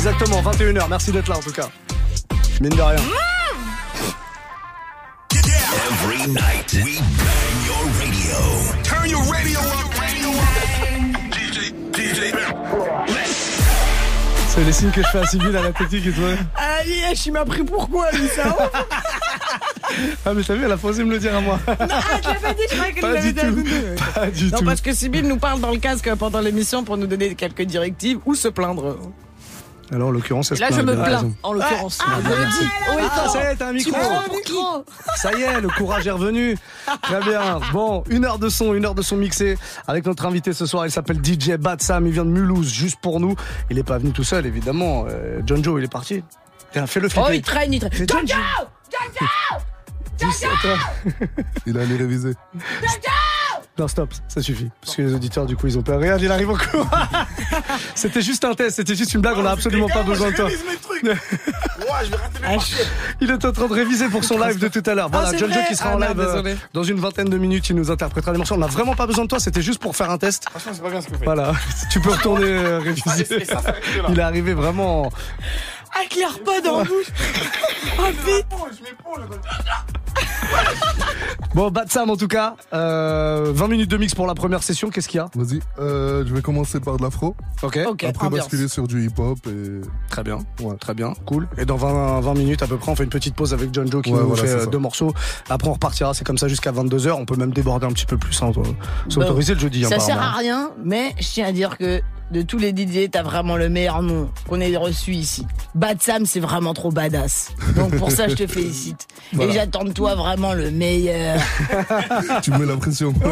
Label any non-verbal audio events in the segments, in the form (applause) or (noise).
Exactement, 21h. Merci d'être là en tout cas. Mine de rien. Every night we bang your radio. Turn your radio up, radio up. DJ, DJ. C'est les signes que je fais à Sybille à la technique et tout. Ah, yes, il m'a pris pourquoi, lui, ça (laughs) Ah, mais t'as vu, elle a pas osé me le dire à moi. Ah, je l'ai pas dit, je croyais qu'elle Pas l'avait du dit à tout. Pas du Non, tout. parce que Sybille nous parle dans le casque pendant l'émission pour nous donner quelques directives ou se plaindre. Alors, en l'occurrence, là, je me plains, en l'occurrence. Ah, le Ah, fort. ça y est, t'as un micro. Ça y est, le courage est revenu. Très bien. Bon, une heure de son, une heure de son mixé avec notre invité ce soir. Il s'appelle DJ Batsam. Il vient de Mulhouse, juste pour nous. Il est pas venu tout seul, évidemment. Euh, John Joe, il est parti. Tiens, fais-le flipper. Oh, il traîne, il traîne. John Joe. Dis ça, toi. Il a allé réviser. Non, stop, ça suffit. Parce que les auditeurs, du coup, ils ont peur. Regarde, il arrive encore. (laughs) c'était juste un test, c'était juste une blague. On n'a absolument pas besoin de toi. Il est en train de réviser pour son live de tout à l'heure. Voilà, Ah, c'est John Joe qui sera Ah, en merde, live euh, dans une vingtaine de minutes. Il nous interprétera les morceaux. On n'a vraiment pas besoin de toi. C'était juste pour faire un test. Franchement, c'est pas bien ce que vous faites. Voilà, (laughs) tu peux retourner euh, Ah, réviser. Il est arrivé vraiment. Avec l'air pas dans la bouche. (laughs) Oh, vite. Bon, Batsam en tout cas. Euh, 20 minutes de mix pour la première session. Qu'est-ce qu'il y a Vas-y, euh, je vais commencer par de l'afro. Ok. Ok, Après ambiance. basculer sur du hip-hop et Très bien. Ouais. Très bien. Cool. Et dans 20, 20 minutes à peu près, on fait une petite pause avec John Joe qui Ouais, nous voilà, fait c'est euh, ça. deux morceaux. Après, on repartira. C'est comme ça jusqu'à 22h. On peut même déborder un petit peu plus. Hein, c'est Bon. autorisé le jeudi. hein, Ça sert apparemment. à rien, mais je tiens à dire que de tous les DJ, t'as vraiment le meilleur nom qu'on ait reçu ici. Bad Sam, c'est vraiment trop badass. Donc pour ça, je te félicite. Voilà. Et j'attends de toi vraiment le meilleur. (laughs) tu me mets la pression. Ah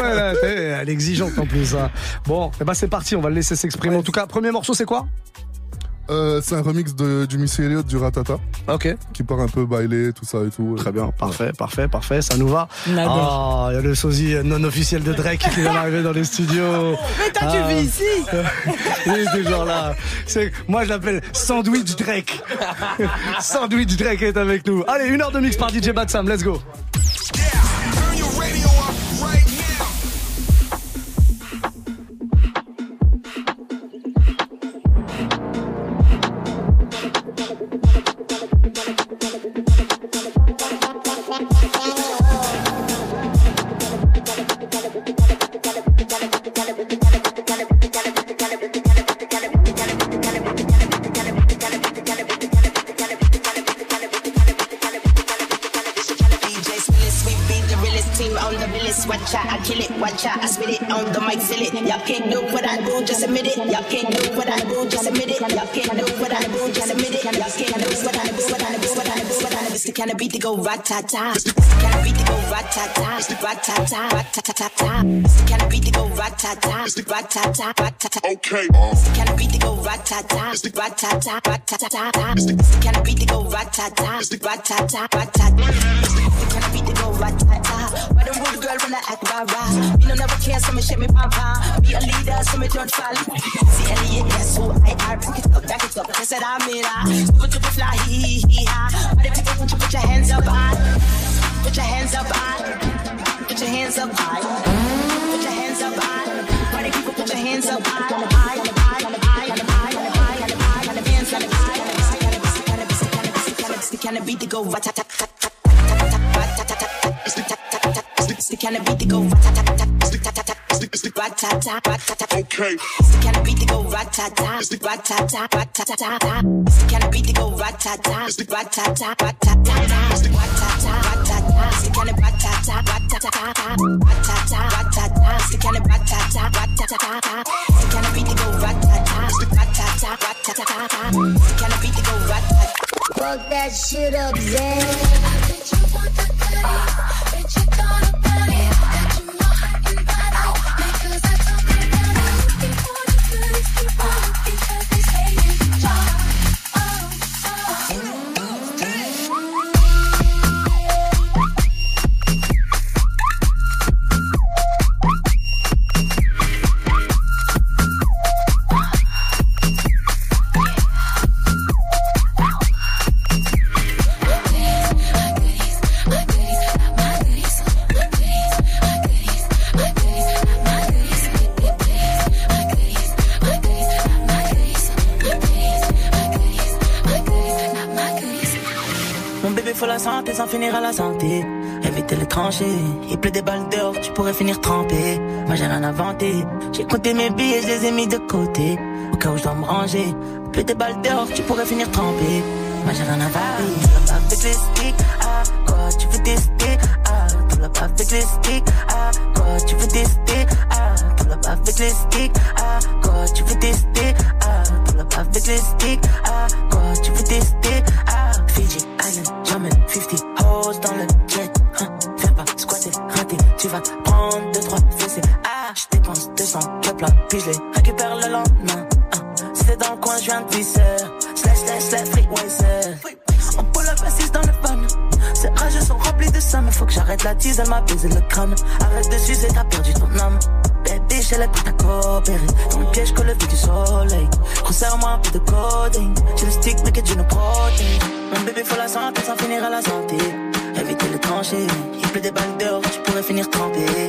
ouais, là, elle est exigeante en plus. hein. Bon, eh ben c'est parti, on va le laisser s'exprimer. En tout cas, premier morceau, c'est quoi? Euh, c'est un remix de, du Missy Elliott du Ratata Ok. qui part un peu bailé, tout ça et tout. Très bien, parfait, parfait, parfait, ça nous va. Ah, il y a le sosie non officiel de Drake qui vient d'arriver dans les studios. (laughs) Mais toi, tu Ah. vis ici (laughs) Il est toujours là. C'est, moi, je l'appelle Sandwich Drake. (laughs) Sandwich Drake est avec nous. Allez, une heure de mix par DJ Batsam, let's go. ta Can I beat the go rat ta ta? Rat ta ta, rat ta ta ta. Can I beat the go rat ta ta? Rat ta ta, ta ta. Okay rat-ta-ta. It's the it's the beat go rat-ta-ta. It's the rat-ta-ta, rat-ta-ta. It's the the kind of beat go. Why the rude girl when I act? Me no never care, so me shake me. Be a leader, so me don't fall. See Elliot, that's who oh, I are. Back it up, back it up. They said I'm in. Super, fly, hee, hee, hee, ha. Why the people want you put your hands up high? Put your hands up high. Put your hands up high. Put your hands up high. Why the people put your hands up high, kind of beat that go it's the kind of beat that go okay Fuck that shit up, Zay. côté, au cas où je dois me ranger. Plus des balles dehors, tu pourrais finir trempé. Moi j'ai rien à varier. Ah. Tout la avec les sticks, ah, quoi, tu veux tester, ah. Tout la avec les sticks, ah, quoi, tu veux tester, ah. Tout la avec les sticks, ah, quoi, tu veux tester, ah. Tout la avec les sticks, ah, quoi, tu veux tester. Dans le piège lever du soleil. Resserre-moi un peu de coding. J'ai le stick mais que Dieu nous protège. Mon bébé faut la santé sans finir à la santé. Éviter le tranché. Il pleut des balles dehors, tu pourrais finir trempé.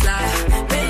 Parce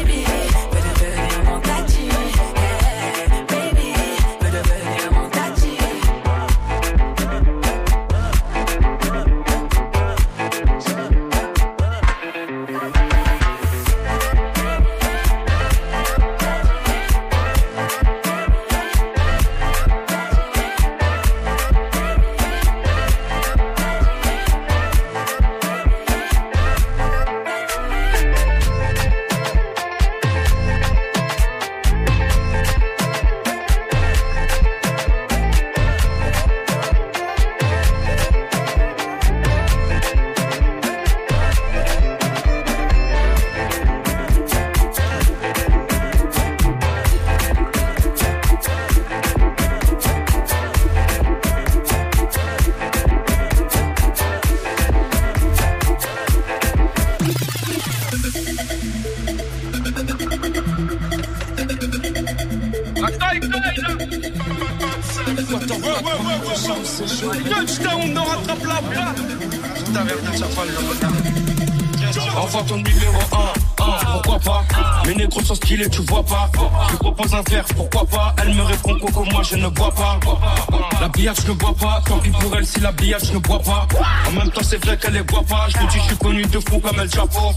je ne bois pas. En même temps c'est vrai qu'elle les boit pas. Je te dis je suis connu de fou comme El Chapo.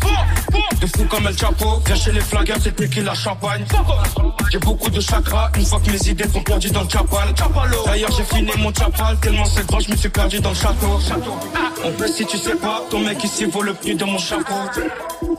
De fou comme El Chapo. Viens chez les flaggers, c'est qui la champagne. J'ai beaucoup de chakras. Une fois que mes idées sont perdues dans le chapal. D'ailleurs j'ai fini mon chapal. Tellement c'est grand, je me suis perdu dans le château. En plus si tu sais pas Ton mec ici vaut le prix de mon chapeau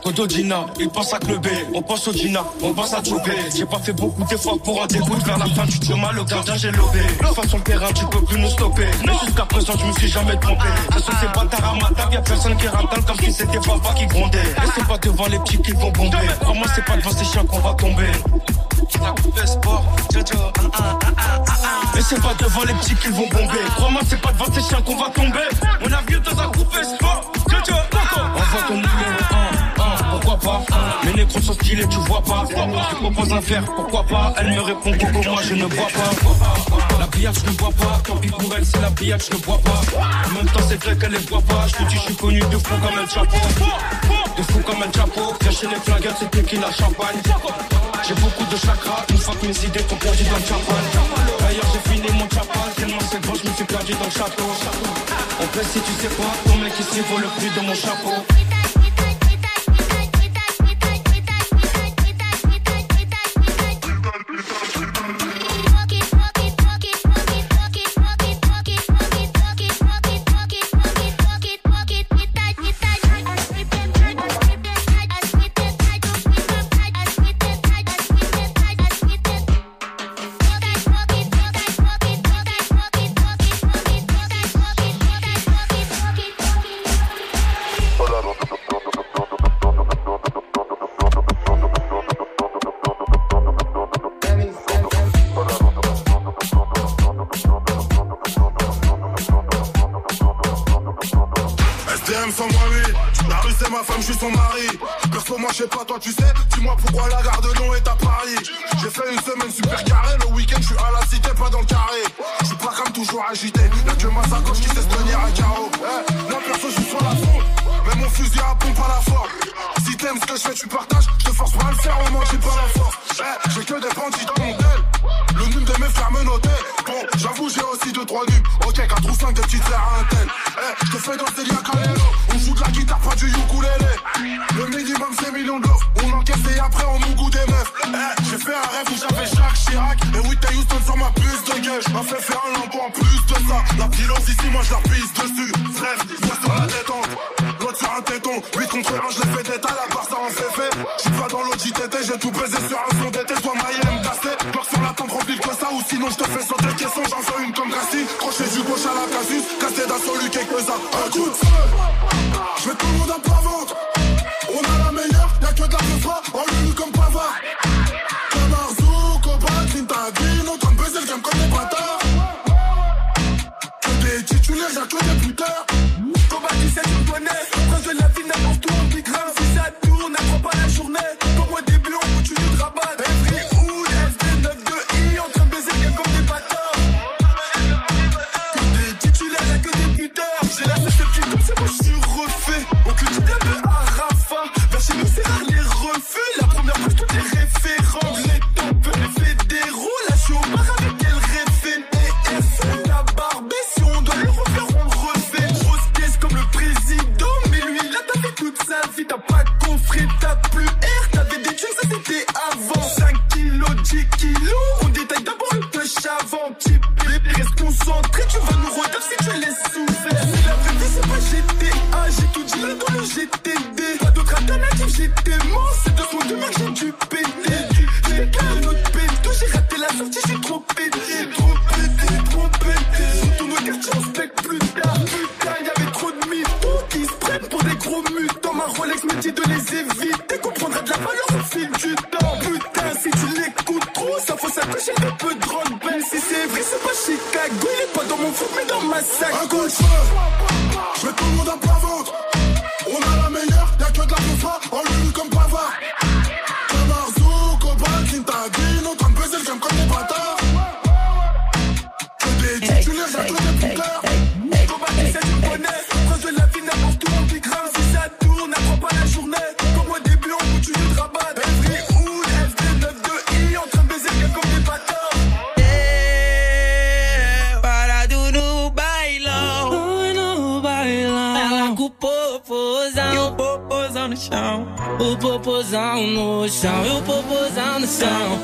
Todo Gina, il pense à clubber, on pense au Gina, on pense à Joubé. J'ai pas fait beaucoup d'efforts pour en dégoûter vers la fin du chemin, le gardien j'ai lobé. De façon terrain, tu peux plus nous stopper. Mais jusqu'à présent, je me suis jamais trompé. Ce sont ces bâtards à ma table, y'a personne qui rentale comme si c'était papa qui grondait. Et c'est pas devant les petits qui vont bomber. Crois-moi, c'est pas devant ces chiens qu'on va tomber. Et c'est pas devant les petits qui vont bomber. Crois-moi, c'est pas devant ces chiens qu'on va tomber. Tu vois pas. Je propose un verre, pourquoi pas? Elle me répond Coco, moi je ne bois pas. La billard, je ne bois pas. Tant pis pour elle, c'est la billard, je ne bois pas. En même temps, c'est vrai qu'elle les boit pas. Je te dis, je suis connu de fou comme El Chapo De fou comme El Chapo Viens chez les flaggers, c'est qui la champagne J'ai beaucoup de chakras. Une fois que mes idées sont perdues dans le chapal D'ailleurs, j'ai fini mon chapal Tellement c'est grand, je me suis perdu dans le château En fait, si tu sais pas Ton mec ici vaut le prix de mon chapeau je te fais sauter caisson, j'en fais une comme Grassi. Crochet du gauche à la casus, cassé d'assaut, lui quelques uns, un coup de. no chão e o popozão no chão.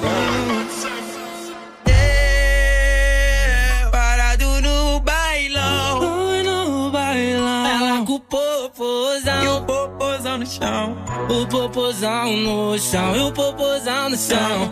Parado no bailão. No bailão. Ela com o popozão. E o popozão no chão. O popozão no chão e o popozão no chão.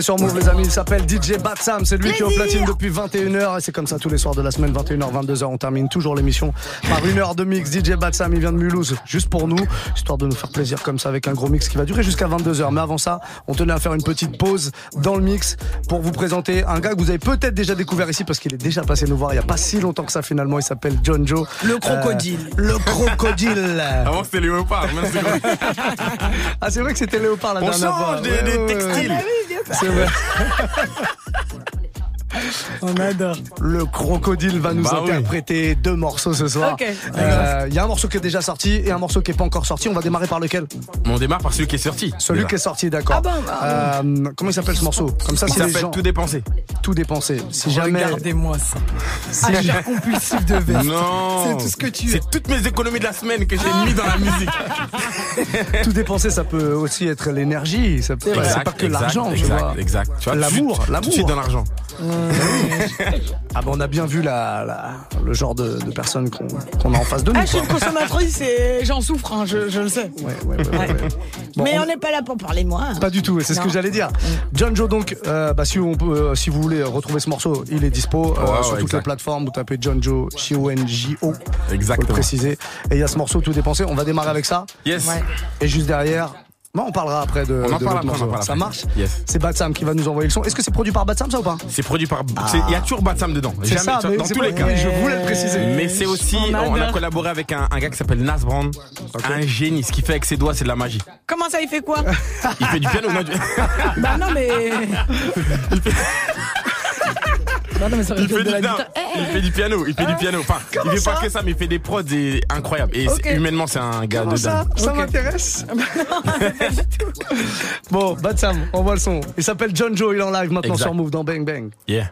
est sur Move les amis, il s'appelle DJ Batsam, c'est lui qui est au platine depuis 21h et c'est comme ça tous les soirs de la semaine, 21h, 22h, on termine toujours l'émission par une heure de mix. DJ Batsam, il vient de Mulhouse, juste pour nous, histoire de nous faire plaisir comme ça avec un gros mix qui va durer jusqu'à 22h. Mais avant ça, on tenait à faire une petite pause dans le mix pour vous présenter un gars que vous avez peut-être déjà découvert ici parce qu'il est déjà passé nous voir il y a pas si longtemps que ça finalement, il s'appelle John Joe. Le crocodile. Euh, le crocodile. (laughs) Avant c'était léopard, (laughs) ah c'est vrai que c'était Léopard la On dernière fois. change des, Ouais, des ouais, ouais. Textiles. C'est vrai. On adore. Le crocodile va nous Bah oui. interpréter deux morceaux ce soir. Euh, Il y a un morceau qui est déjà sorti et un morceau qui est pas encore sorti. On va démarrer par lequel? On démarre par celui qui est sorti. Celui qui est sorti, d'accord. Ah ah Euh, comment il s'appelle ce morceau? Comme ça, Il s'appelle gens Tout dépensé. tout dépensé. Si jamais Regardez-moi ça. si Achat ja- compulsif de veste. Non. C'est tout ce que tu es. C'est toutes mes économies de la semaine que j'ai mis dans la musique. (laughs) tout dépensé, ça peut aussi être l'énergie. Ça peut- C'est pas que exact, l'argent, tu exact, vois. Exact. Tu vois, L'amour, suite- l'amour. Suite dans l'argent. Ah ben on a bien vu la, la- le genre de, de personnes qu'on qu'on a en face de nous. Ah, je suis une consommatrice et j'en souffre, hein, je, je le sais. Ouais, ouais, ouais, ouais, ouais. Bon, Mais on- n'est pas là pour parler de moi. Pas du tout, et c'est ce que j'allais dire. John Joe, donc, euh, bah, si, on peut, euh, si vous voulez retrouver ce morceau, il est dispo euh, Ouais, ouais, sur toutes exact. les plateformes. Vous tapez John Joe, J-O-N-J-O. Faut le Exactement. préciser. Et il y a ce morceau tout dépensé. On va démarrer avec ça. Yes. Ouais. Et juste derrière, bah, on parlera après de, On en de parle l'autre après, on en morceau. parle Ça après. marche Yes. C'est Batsam qui va nous envoyer le son. Est-ce que c'est produit par Batsam, ça ou pas C'est produit par. c'est- Il y a toujours Batsam dedans. C'est Jamais, ça, tu dans c'est tous pas- les cas. oui, je voulais le préciser. Mais c'est aussi, On on, a collaboré avec un, un gars qui s'appelle Nas Brand, un génie. Ce qu'il fait avec ses doigts, c'est de la magie. Comment ça, il fait quoi Il fait du piano. non, du- Bah non, mais. Non, mais ça aurait Il fait, du. Eh, il fait du piano, il fait du piano. Enfin, il fait pas que ça, mais il fait des prods et- incroyables. Et humainement, c'est un gars Comment de ça dingue. Ça m'intéresse. (laughs) bon, Batsam, on voit le son. Il s'appelle John Joe, il est en live maintenant Exact. sur Move dans Bang Bang. Yeah.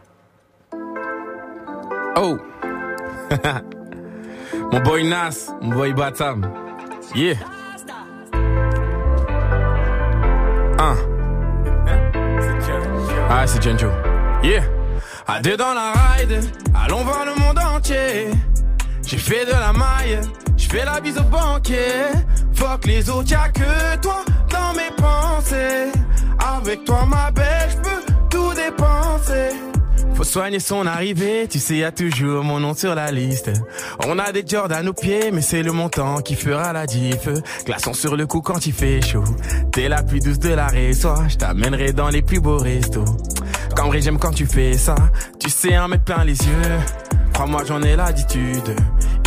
Oh. (laughs) mon boy Nas, mon boy Batam. Yeah. Un. Ah, c'est John Joe. Yeah. À deux dans la ride, allons voir le monde entier. J'ai fait de la maille, je fais la bise au banquier. Fuck les autres, y'a que toi dans mes pensées. Avec toi, ma belle, je peux tout dépenser. Faut soigner son arrivée, tu sais, y a toujours mon nom sur la liste. On a des Jordan aux pieds, mais c'est le montant qui fera la diff. Glaçons sur le cou quand il fait chaud. T'es la plus douce de la réseau, je t'amènerai dans les plus beaux restos. Vrai, j'aime quand tu fais ça, tu sais, en mettre plein les yeux. Crois-moi, j'en ai l'attitude.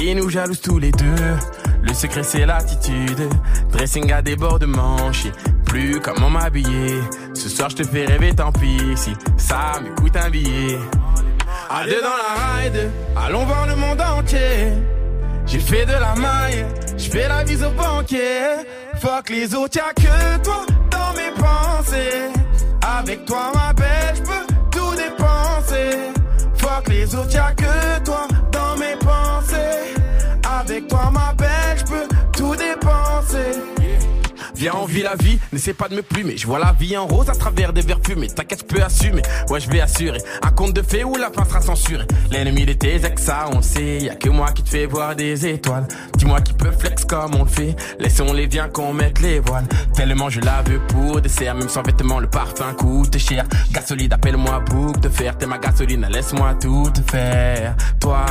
Ils nous jalousent tous les deux. Le secret, c'est l'attitude. Dressing à des bords de manche. et Plus comment m'habiller. Ce soir, je te fais rêver, tant pis. Si ça me coûte un billet. À deux dans la ride, allons voir le monde entier. J'ai fait de la maille, je fais la bise au banquier. Fuck les autres, y'a que toi dans mes pensées. Avec toi, ma belle, je peux tout dépenser. Fuck les autres, y'a que toi dans mes pensées. Avec toi, ma belle, Viens, on vit la vie, n'essaie pas de me plumer. Je vois la vie en rose à travers des verres fumés. T'inquiète, je peux assumer. Ouais, je vais assurer. Un conte de fées où la fin sera censurée. L'ennemi de tes ex, ça on sait. Y'a que moi qui te fais voir des étoiles. Dis-moi qui peut flex comme on le fait. Laissons-les bien qu'on mette les voiles. Tellement je la veux pour dessert. Même sans vêtements, le parfum coûte cher. Gasoline, appelle-moi boucle de fer. T'es ma gasoline, laisse-moi tout te faire. Toi,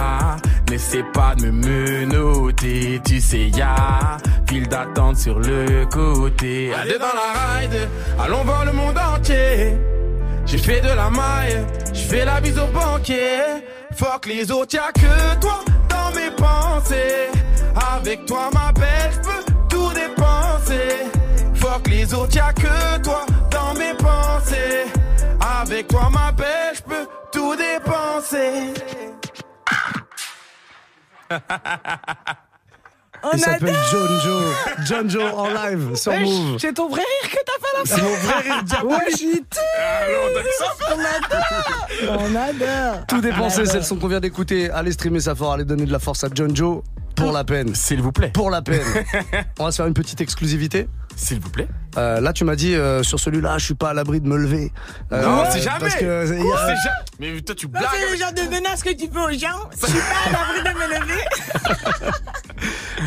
n'essaie pas de me menotter. Tu sais, y'a file d'attente sur le côté. Allez dans la ride, allons voir le monde entier. J'ai fait de la maille, je fais la bise au banquier. Fuck les autres, y'a que toi dans mes pensées. Avec toi, ma belle, je peux tout dépenser. Fuck les autres, y'a que toi dans mes pensées. Avec toi, ma belle, je peux tout dépenser. (laughs) On Il s'appelle adore. John Joe. John Joe en live sur Wesh, Move. C'est ton vrai rire que t'as fait là C'est mon vrai rire. On adore. On adore. Tout dépensé, c'est le son qu'on vient d'écouter. Allez streamer ça fort, allez donner de la force à John Joe. Pour la peine. S'il vous plaît. Pour la peine. On va se faire une petite exclusivité. S'il vous plaît. Euh, là, tu m'as dit euh, sur celui-là, je suis pas à l'abri de me lever. Euh, non, c'est jamais. Parce que C'est ja- Mais toi, tu blagues. c'est le genre de menace que tu fais aux gens. Je suis pas à l'abri de me lever. (laughs)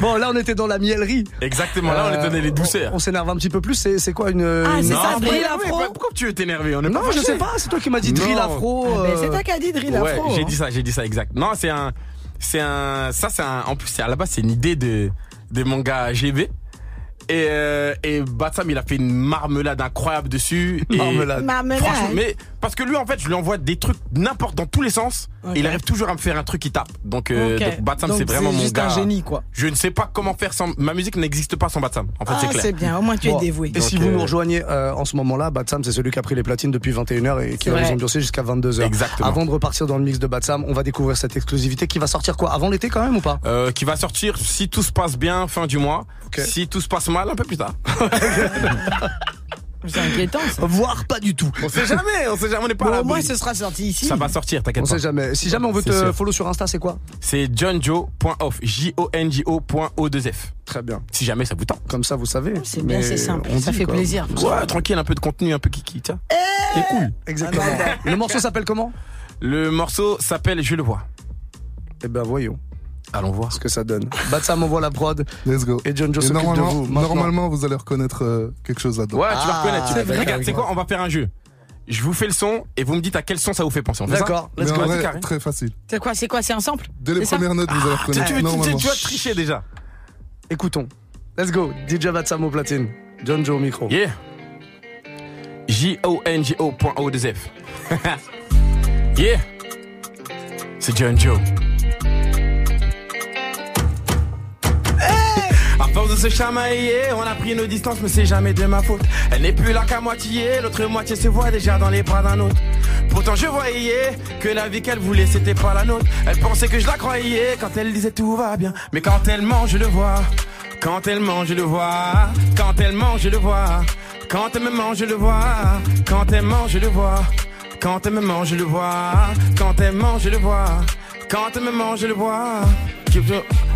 Bon, là, on était dans la miellerie. Exactement, là, on les donnait les douceurs. On, on s'énerve un petit peu plus. C'est c'est quoi une. Ah, une- c'est ça, drill mais- afro mais Pourquoi tu veux t'énerver? On est Non, pas je sais pas. C'est toi qui m'as dit drill afro. Ah, euh, c'est toi qui as dit drill Ouais, afro. j'ai hein. dit ça, j'ai dit ça, exact. Non, c'est un, c'est un, ça c'est un, en plus à la base c'est une idée de, de mon gars GB. Et, euh, et Batsam il a fait une marmelade incroyable dessus. Et Marmelade. Marmelade. Franchement, mais parce que lui en fait je lui envoie des trucs n'importe dans tous les sens. Et il arrive toujours à me faire un truc qui tape. Donc, euh, donc Batsam c'est vraiment mon juste gars. un génie, quoi. Je ne sais pas comment faire sans, ma musique n'existe pas sans Batsam. En fait Ah, c'est clair. c'est bien. Au moins, tu Bon. es dévoué. Et si vous euh, nous rejoignez euh, en ce moment-là, Batsam, c'est celui qui a pris les platines depuis 21h et qui va les ambiancer jusqu'à 22h. Exactement. Avant de repartir dans le mix de Batsam, on va découvrir cette exclusivité qui va sortir quoi? Avant l'été quand même ou pas? Euh, qui va sortir si tout se passe bien fin du mois. Ok. Si tout se passe mal un peu plus tard. (laughs) C'est inquiétant, ça. Voire pas du tout. On sait jamais, on sait jamais, on n'est pas Bon, à au moins, ce sera sorti ici. Ça va sortir, t'inquiète On pas. sait jamais. Si jamais on veut C'est te sûr. follow sur Insta, c'est quoi C'est johnjo.off. J-O-N-J-O.O2F. Très bien. Si jamais ça vous tente. Comme ça, vous savez. C'est bien, c'est simple. on Ça dit, fait quoi. plaisir. Ouais, tranquille, un peu de contenu, un peu kiki, tiens. C'est cool. Exactement. le morceau s'appelle comment? Le morceau s'appelle Je le vois. Eh ben voyons Allons voir. ce que ça donne. Batsam envoie la prod Let's go. et John Joe s'occupe de normalement, vous. Maintenant. normalement, vous allez reconnaître euh, quelque chose là-dedans. Ouais, tu vas Ah, reconnaître. tu Regarde, c'est quoi On va faire un jeu. Je vous fais le son et vous me dites à quel son ça vous fait penser. D'accord, let's go. Vas-y, vrai, carré. très facile. C'est quoi, c'est quoi, c'est un sample Dès les premières notes, vous allez Tu, reconnaître. normalement. tu vas tricher déjà. Écoutons. Let's go. DJ Batsam au platine. John Joe au micro. Yeah. J-O-N-J-O.O2F. (laughs) yeah. C'est John Joe. Se chamailler, on a pris nos distances, mais c'est jamais de ma faute. Elle n'est plus là qu'à moitié, l'autre moitié se voit déjà dans les bras d'un autre. Pourtant je voyais que la vie qu'elle voulait c'était pas la nôtre. Elle pensait que je la croyais quand elle disait tout va bien. Mais quand elle mange je le vois. Quand elle mange je le vois. Quand elle mange je le vois. Quand elle me mange je le vois. Quand elle mange je le vois. Quand elle me mange je le vois. Quand elle mange je le vois. Quand elle me mange je le vois.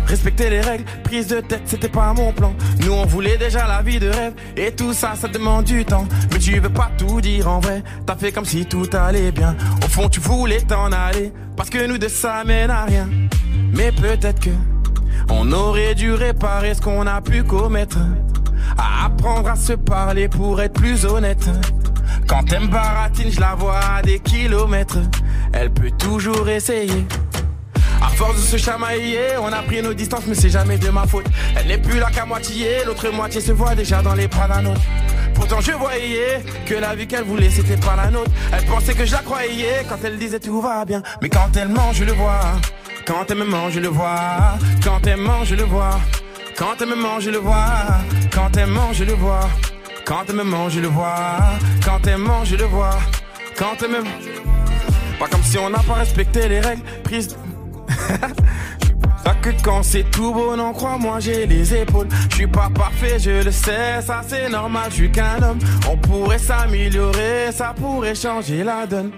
Respecter les règles, prise de tête, c'était pas mon plan. Nous on voulait déjà la vie de rêve, et tout ça, ça demande du temps. Mais tu veux pas tout dire en vrai, t'as fait comme si tout allait bien. Au fond, tu voulais t'en aller, parce que nous de ça mène à rien. Mais peut-être que on aurait dû réparer ce qu'on a pu commettre. À apprendre à se parler pour être plus honnête. Quand me baratine, je la vois à des kilomètres. Elle peut toujours essayer. À force de se chamailler, on a pris nos distances, mais c'est jamais de ma faute. Elle n'est plus là qu'à moitié, l'autre moitié se voit déjà dans les bras d'un autre. Pourtant je voyais que la vie qu'elle voulait c'était pas la nôtre. Elle pensait que je la croyais quand elle disait tout va bien. Mais quand elle mange, je le vois. Quand elle me mange, je le vois. Quand elle mange, je le vois. Quand elle me mange, je le vois. Quand elle mange, je le vois. Quand elle me mange, je le vois. Quand elle mange, je le vois. Quand elle me... Pas comme si on n'a pas respecté les règles prises... (laughs) Pas que quand c'est tout beau, non, crois-moi, j'ai les épaules. Je suis pas parfait, je le sais, ça c'est normal, je suis qu'un homme. On pourrait s'améliorer, ça pourrait changer la donne.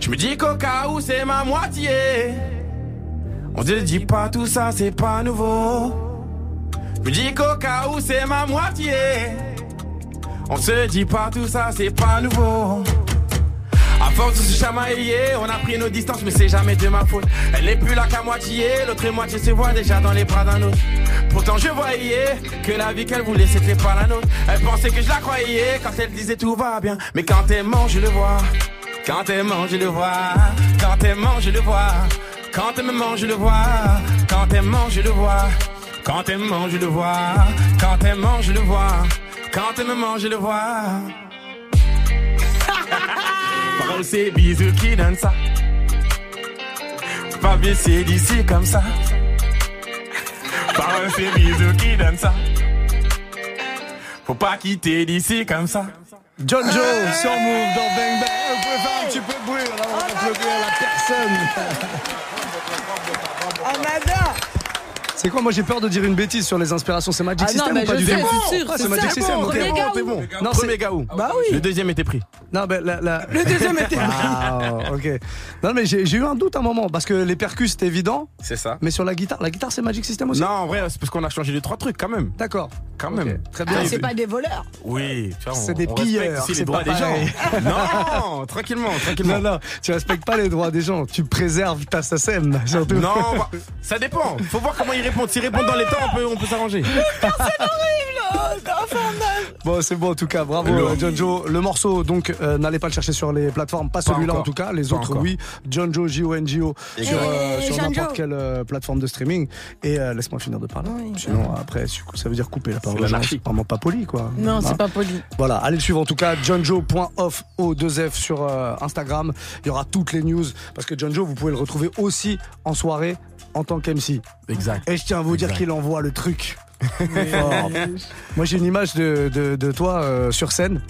Je me dis qu'au cas où c'est ma moitié. On se dit pas tout ça, c'est pas nouveau. Je me dis qu'au cas où c'est ma moitié. On se dit pas tout ça, c'est pas nouveau. À force de se chamailler, on a pris nos distances, mais c'est jamais de ma faute. Elle n'est plus là qu'à moitié, l'autre moitié se voit déjà dans les bras d'un autre. Pourtant je voyais que la vie qu'elle voulait c'était pas la nôtre. Elle pensait que je la croyais quand elle disait tout va bien. Mais quand elle mange, je le vois. Quand elle mange, je le vois. Quand elle mange, je le vois. Quand elle me mange, je le vois. Quand elle mange, je le vois. Quand elle mange, je le vois. Quand elle mange, je le vois. Quand elle me mange, je le vois. C'est bisous qui donne ça. Faut Pas baisser d'ici comme ça. Parole, c'est bisous qui donne ça. Faut pas quitter d'ici comme ça. John Joe sur Move dans Bang Bang. Vous pouvez faire un petit peu de bruit, là, on va applaudir la personne. On adore C'est quoi Moi j'ai peur de dire une bêtise sur les inspirations. C'est Magic Ah non, System mais ou pas je du tout c'est sûr, Ah, c'est c'est Magic. System. T'es bon. Non, Premier c'est- Gaou. Bah oui. Le deuxième était pris. Non, ben la, la- Le deuxième était. Ah, ok. Non, mais j'ai eu un doute à un moment parce que les percus c'était évident, C'est ça. mais sur la guitare, la guitare c'est Magic System aussi. Non, en vrai, c'est parce qu'on a changé les trois trucs quand même. D'accord. Quand même. Très bien. Ah, c'est pas des voleurs. Oui, C'est des pilleurs, aussi c'est les droits des gens. (laughs) non, tranquillement, tranquillement. Non, non, tu respectes pas les droits des gens, tu préserves ta SACEM, surtout. Non, ça dépend. Faut voir comment ils répondent. S'ils répondent dans les temps, on peut, on peut s'arranger. (laughs) Bon, c'est bon en tout cas, bravo euh, John Joe. Le morceau, donc, euh, n'allez pas le chercher sur les plateformes, pas, Pas celui-là en tout cas, les Pas autres encore. oui. John Joe, J-O-N-J-O, sur, euh, Eh, sur n'importe quelle euh, plateforme de streaming. Et euh, laisse-moi finir de parler. Oui. Sinon, après, ça veut dire couper la parole. C'est vraiment pas poli, quoi. Non, Hein c'est pas poli. Voilà, allez le suivre en tout cas, johnjoe.off O2F sur euh, Instagram. Il y aura toutes les news parce que John Joe, vous pouvez le retrouver aussi en soirée en tant qu'MC. Exact. Et je tiens à vous dire qu'il envoie le truc. (laughs) Fort. Moi, j'ai une image de, de- de toi euh, sur scène.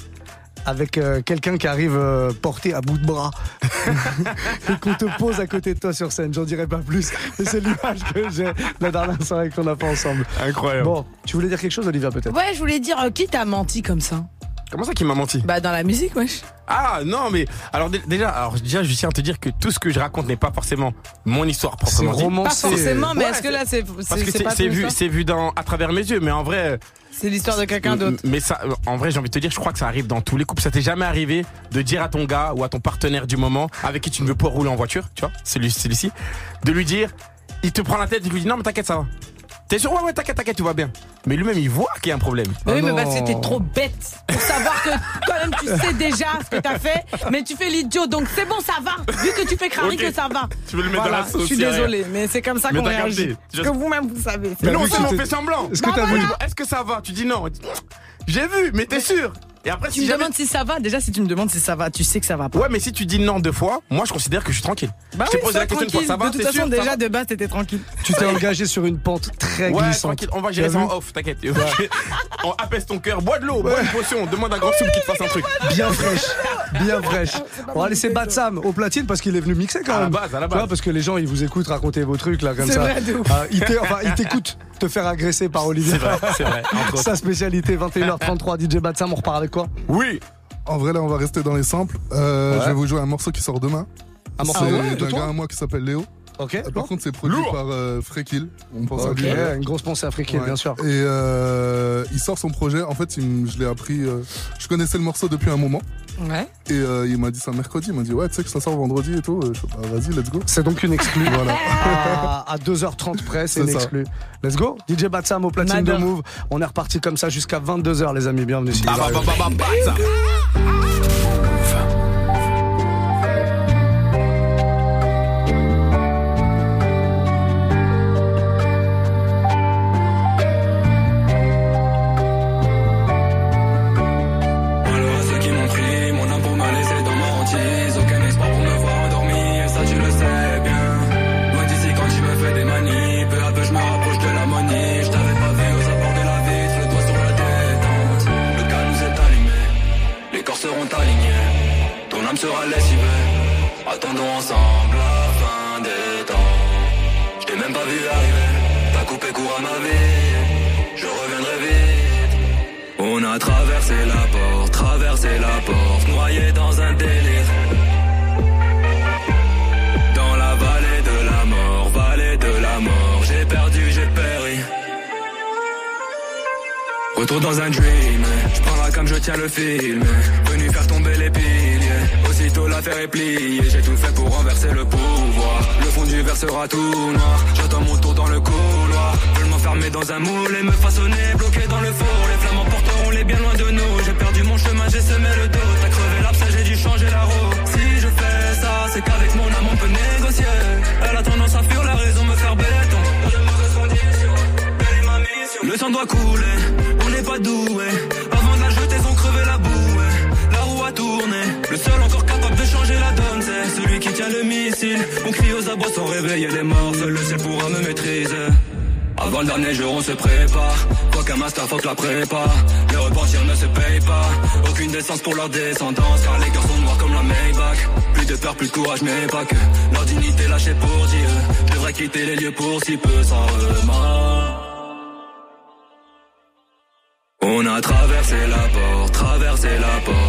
Avec euh, quelqu'un qui arrive euh, porté à bout de bras (laughs) et qu'on te pose à côté de toi sur scène. J'en dirai pas plus. Mais c'est l'image que j'ai la dernière soirée qu'on a fait ensemble. Incroyable. Bon, tu voulais dire quelque chose, Olivia, peut-être? Ouais, je voulais dire, euh, qui t'a menti comme ça? Comment ça qui m'a menti Bah, dans la musique, wesh. Ah non mais alors dé- déjà alors déjà je tiens à te dire que tout ce que je raconte n'est pas forcément mon histoire proprement dit. Pas forcément, mais Ouais, est-ce que c'est- là, c'est Parce que c'est vu histoire c'est vu dans à travers mes yeux mais en vrai C'est l'histoire de quelqu'un d'autre. mais ça en vrai j'ai envie de te dire je crois que ça arrive dans tous les couples ça t'est jamais arrivé de dire à ton gars ou à ton partenaire du moment avec qui tu ne veux pas rouler en voiture tu vois celui celui-ci de lui dire il te prend la tête il lui dit non mais t'inquiète ça va T'es sûr? Ouais, ouais, t'inquiète, t'inquiète, tout va bien. Mais lui-même, il voit qu'il y a un problème. Mais oui, Ah mais parce que t'es trop bête pour savoir que toi-même tu sais déjà ce que t'as fait, mais tu fais l'idiot, donc c'est bon, ça va. Vu que tu fais crari Ok. que ça va. Tu veux le mettre dans Voilà, la sauce, Je suis désolé, mais c'est comme ça Mais qu'on t'as réagit. Parce que vous-même vous savez. Mais T'as non, vu on c'était- fait semblant. Est-ce que t'as vu dis, Est-ce que ça va? Tu dis non. J'ai vu, mais t'es sûr Et après, Tu si me jamais- demandes si ça va. Déjà, si tu me demandes si ça va, tu sais que ça va pas. Ouais, mais si tu dis non deux fois, moi je considère que je suis tranquille. Bah je te oui, pose sois la question une fois, tranquille. ça va De toute t'es façon, sûr, déjà de base, t'étais tranquille. Tu t'es engagé sur une pente très Ouais, glissante. tranquille, on va gérer ça en off, t'inquiète. on apaise ton cœur, bois de l'eau, bois une potion, demande à Grand Soup qui te fasse un truc. Bien fraîche, bien fraîche. On va laisser Batsam au platine parce qu'il est venu mixer quand À la même. base, à la Tu vois, base. parce que les gens ils vous écoutent raconter vos trucs là comme C'est ça. vrai, de ouf. Enfin, ils t'écoutent te faire agresser par Olivier. C'est vrai, c'est vrai. (laughs) Sa spécialité 21h33 DJ Batsam, on repart avec quoi? Oui, En vrai, là, on va rester dans les samples. Euh, Ouais. Je vais vous jouer un morceau qui sort demain. Un morceau C'est ouais, de d'un toi gars à moi qui s'appelle Léo. Ok. Euh, Par contre, c'est produit Lourd. par euh, Frekil. On pense à Ok, lui. une grosse pensée africaine, Ouais. bien sûr. Et euh, il sort son projet. En fait, il je l'ai appris. euh, je connaissais le morceau depuis un moment. Ouais. Et euh, il m'a dit ça mercredi. Il m'a dit Ouais, tu sais que ça sort vendredi et tout. Euh, Je fais, bah, Vas-y, let's go. C'est donc une exclue. Voilà. à, à 2h30 près, c'est C'est une ça. exclue. Let's go. DJ Batsam au platine de Madame. Move. On est reparti comme ça jusqu'à 22h, les amis. Bienvenue. si vous Ah bah bah bah bah bah, ça. On n'est pas doué. Avant de la jeter, ont crevé la bouée. La roue a tourné, le seul encore capable de changer la donne, c'est celui qui tient le missile. On crie aux abois sans réveiller les morts, seul le ciel pourra me maîtriser. Avant le dernier jour, on se prépare. Quoi qu'un master, faut que la prépa. Le repentir ne se paye pas. Aucune décence pour leur descendance, car les cœurs sont noirs comme la Maybach. Plus de perds plus le courage, mais pas que. Leur dignité lâchée pour Dieu. Je devrais quitter les lieux pour si peu sans remords. A traversé la porte, traversé la porte,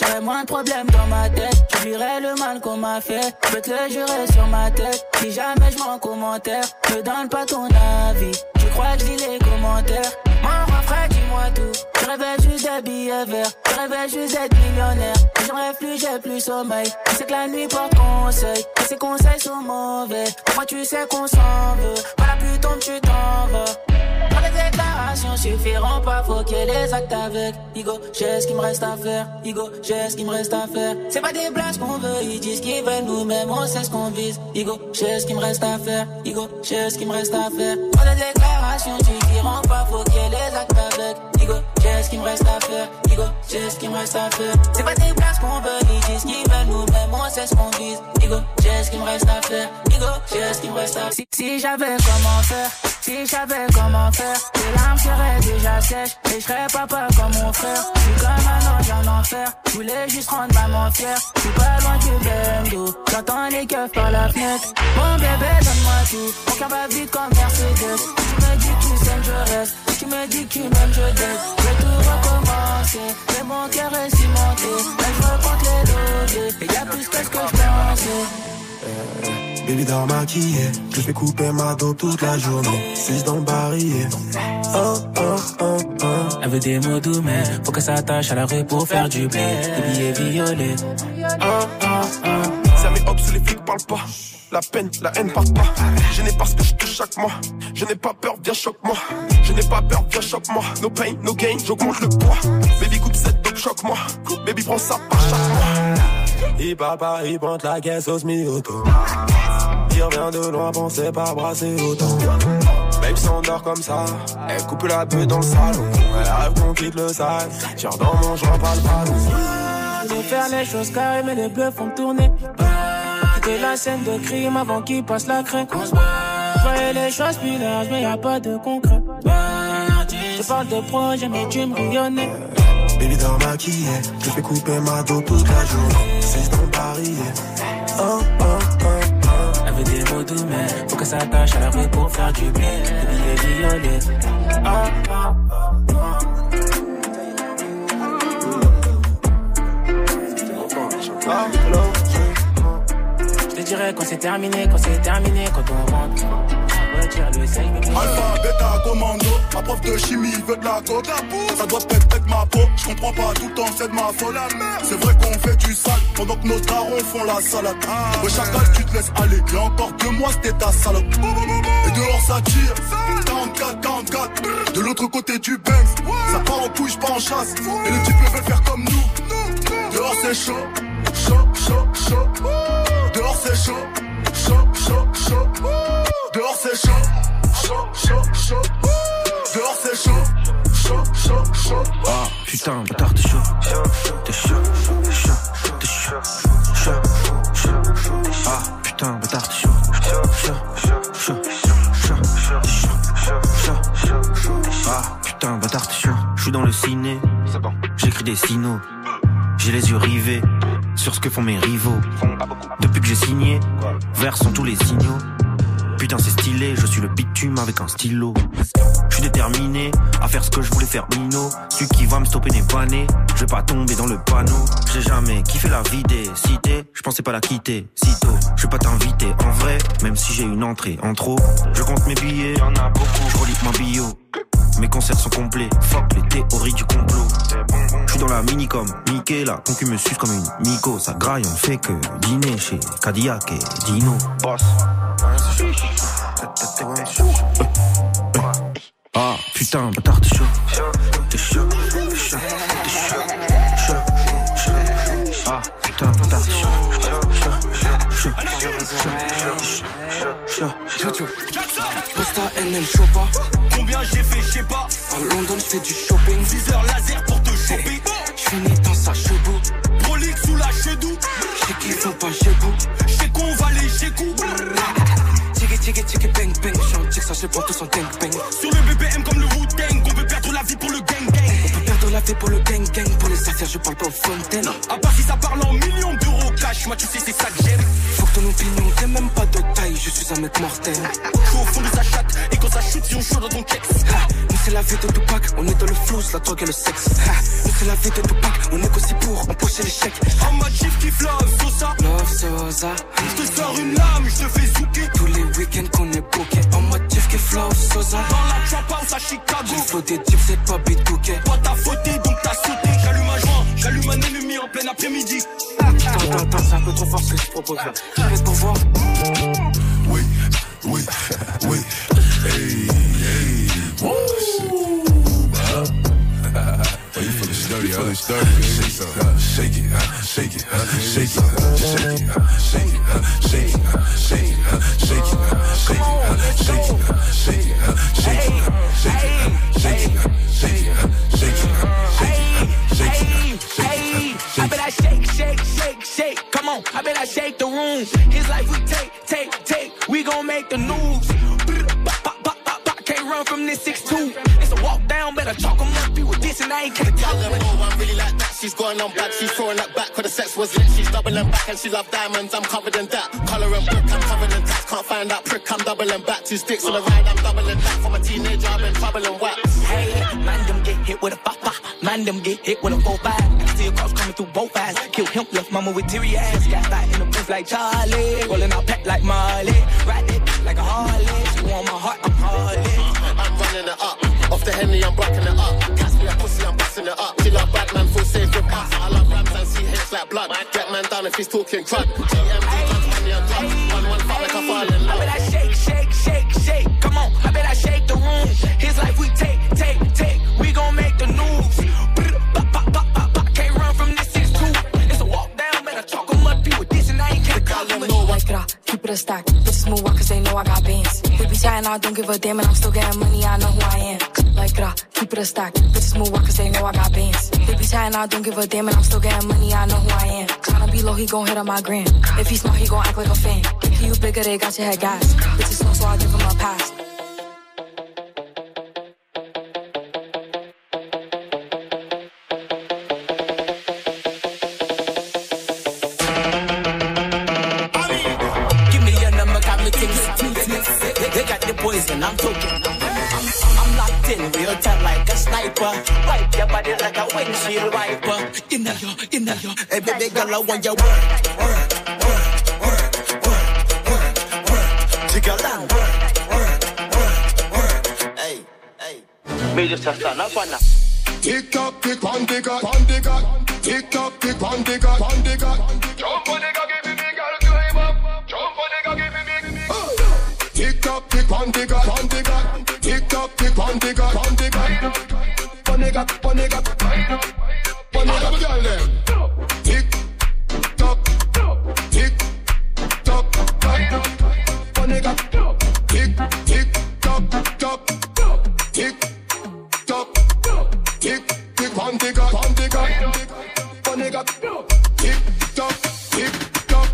j'aurais moins de problèmes dans ma tête. J'oublierais le mal qu'on m'a fait, je peux te le jurer sur ma tête. Si jamais je m'en commentaire, me donne pas ton avis. Tu crois que je les commentaires? Mon refrain, dis-moi tout. Je rêvais juste des billets verts, je rêvais juste d'être millionnaire. J'en rêve plus, j'ai plus sommeil. Sais que la nuit porte conseil, et ces conseils sont mauvais. Moi, tu sais qu'on s'en veut, la plus tombe, tu t'en vas. Pas les déclarations suffiront pas, faut qu'il les actes avec. Igo, j'ai ce qu'il me reste à faire. Igo, j'ai ce qu'il me reste à faire. C'est pas des blagues qu'on veut, ils disent qu'ils veulent nous-mêmes, on sait ce qu'on vise. Igo, j'ai ce qu'il me reste à faire. Igo, j'ai ce qu'il me reste à faire. Pas de déclarations suffiront pas, faut qu'il les actes avec. Igo, j'ai ce qu'il me reste à faire. Igo, j'ai ce qu'il me reste à faire. C'est pas des blagues qu'on veut, ils disent qu'ils veulent nous-mêmes, on sait ce qu'on vise. Igo, j'ai ce qu'il me reste à faire. Igo, j'ai ce qu'il me reste à faire. Si, si j'avais comment faire, si j'avais comment faire, les larmes seraient déjà sèches et je serais papa comme mon frère. Je comme un ange en enfer, voulais juste rendre maman fière. Je suis pas loin du bendo, j'entends les keufs par la fenêtre. Mon bébé, donne-moi tout, mon cœur va vite comme Mercedes. Tu me dis que tu je reste, tu me dis que tu je t'aide. Je vais tout recommencer, mais mon cœur est cimenté. Là, je recompte les logies, et y a plus que ce que je pensais. Baby dans maquillé, je fais couper ma dos toute la journée. 6 dans le barillet. Oh, oh, oh, oh. Elle veut des mots doux, mais faut que ça attache à la rue pour faire du blé. Des billets violets. Oh, oh, oh. Ça met hop sous les flics parlent pas. La peine, la haine part pas. Je n'ai pas ce que je touche chaque mois. Je n'ai pas peur, viens choque-moi. Je n'ai pas peur, viens choque-moi. No pain, no gain, j'augmente le poids. Baby coupe cette dope, choque-moi. Baby prends ça par chaque mois. Il parle pas, il pointe la caisse au semi-auto. Il revient de loin, pensait pas brasser autant. Babe s'endort comme ça, elle coupe la bœuf dans le salon. Elle rêve qu'on quitte le sale, genre dans mon joint, pas le ballon. Faire les choses carrées, mais les bleus font tourner. Quitter la scène de crime avant qu'il passe la craie. Je voyais les choses plus larges, mais y a pas de concret. Je parle de projet, mais tu me rayonnais. Baby dans maquillé, je fais couper ma dos toute la journée. 6 dans barillet. Oh, oh, oh, oh. Elle veut des mots doux, mais faut que ça attache à la rue pour faire du blé. Des billets violets. Oh, oh, Je te dirais quand c'est terminé, quand c'est terminé, quand on rentre. Retire le sel, mais Alpha, bêta, commando, ma prof de chimie veut de la coke. Ça doit peut-être être ma peau, je comprends pas tout le temps, c'est de ma folie. C'est vrai qu'on fait du sale, pendant que nos darons font la salade. Ouais, chacal, tu te laisses aller, et encore deux mois, c'était ta salope. Et dehors, ça tire, 44, 44. De l'autre côté du Benz, ça part en couille, pas en chasse. Et les types veulent faire comme nous. Dehors, c'est chaud, chaud, chaud, chaud. Putain, bâtard, t'es chaud. T'es chaud, chaud, t'es chaud, chaud, chaud. Ah putain, bâtard, t'es chaud. Chaud, chaud, chaud, chaud, t'es chaud, chaud. Ah putain, bâtard, t'es chaud. J'suis dans le ciné, j'écris des signaux. J'ai les yeux rivés sur ce que font mes rivaux. Depuis que j'ai signé, verts sont tous les signaux. Putain c'est stylé, je suis le bitume avec un stylo. Déterminé à faire ce que je voulais faire Mino. Celui qui va me stopper n'est pas né. Je vais pas tomber dans le panneau. J'ai jamais kiffé la vie des cités. Je pensais pas la quitter sitôt. Je vais pas t'inviter en vrai, même si j'ai une entrée en trop. Je compte mes billets, y'en a beaucoup. Je relis ma bio. Mes concerts sont complets, fuck les théories du complot. Je suis dans la mini comme Mickey, la concu me suce comme une Miko. Ça graille, on fait que dîner chez Cadillac et Dino. Boss. Ah putain, bâtard, t'es chaud. T'es chaud, t'es chaud, t'es chaud, chaud, chaud. Ah putain, bâtard, Posta NL Chopa Combien j'ai fait, je sais pas. À London je fais du shopping. 10 heures laser pour te choper. Je finis dans sa chevaux Prolique sous la chedou Je sais qu'ils sont pas chez vous. Je sais qu'on va les chez Tiki tiki tiki bang bang. J'suis un tic ça c'est pour tous en gang bang vie pour le gang gang Pour les affaires je parle pas aux fontaines. À part si ça parle en millions d'euros cash Moi tu sais c'est ça que j'aime. Faut que ton opinion t'es même pas de taille Je suis un mec mortel. Je suis au fond de sa chatte Et quand ça shoot si on chaud dans ton checks Nous c'est la vie de Tupac On est dans le flou, la drogue et le sexe. Nous c'est la vie de Tupac On négocie pour empocher les chèques. En mode chief qui love Sosa. Je te sors une lame, je te fais zouker. Tous les week-ends qu'on est booké. En mode Sosa. Dans la trap house à Chicago. J'ai des types, c'est pas bitouquet Toi t'as fauté donc t'as sauté. J'allume un joint, j'allume un ennemi en plein après-midi. Attends, attends, attends, c'est un peu trop fort ce que je propose là. Vais pour voir. Oui, oui, oui. Hey, hey. Woo. Oh, you feeling sturdy, huh? Shake it, shake it, shake it, she love diamonds. I'm covered in that. Color and book. I'm covered in tats. Can't find that prick. I'm doubling back. Two sticks on the uh. ride. I'm doubling back. From a teenager, I've been troubling wax. Hey, man, them get hit with a pop Man, them get hit with a 4 5 I see a cross coming through both eyes. Kill him, left mama with teary ass. Got back in the booth like Charlie. Rolling out pet like Marley. Get man down if he's talking like I I bet I shake, shake, shake, shake. Come on, I bet I shake the room. His life we take, take, take. We gon' make the news. Can't run from this 6'2. It's a walk down, better chalk 'em up. Be with this and I ain't can't call them. Like it, keep it a stack. Bitches move out cause they know I got bands. They be chatting, I don't give a damn, and I'm still getting money, I know who I am. Like it, keep it a stack. Bitches move out cause they know I got bands. They be chatting, I don't give a damn, and I'm still getting money, I know who I am. Be low, he gon' hit on my gram. If he smart, he gon' act like a fan. He you bigger, they got your head gas. Bitches slow, so I give him a pass. Give me your number, got me things. They got the poison, I'm talking. Locked in, real tight like a sniper. Wipe your body like a windshield wiper. Inna yo, inna yo. Hey, baby girl, I want your work, work, work, work, work, work, work. Jiggle and work, work, work, work. Hey, hey. Me just a stand up on. Tick tock, tick one, tick one, tick tock. Tick tock, tick one, tick one, tick tock. Jump on the up. Jump on the cocky, baby. Tick tock, tick one, tick one, tick tock up the panty cock, panty cock, panty cock, panty cock, panty cock, girl them. Tick tock, tick tock, panty cock, tick tick tock tock, tick tock, tick. Tick panty cock, panty cock, panty cock, tick tock, tick tock,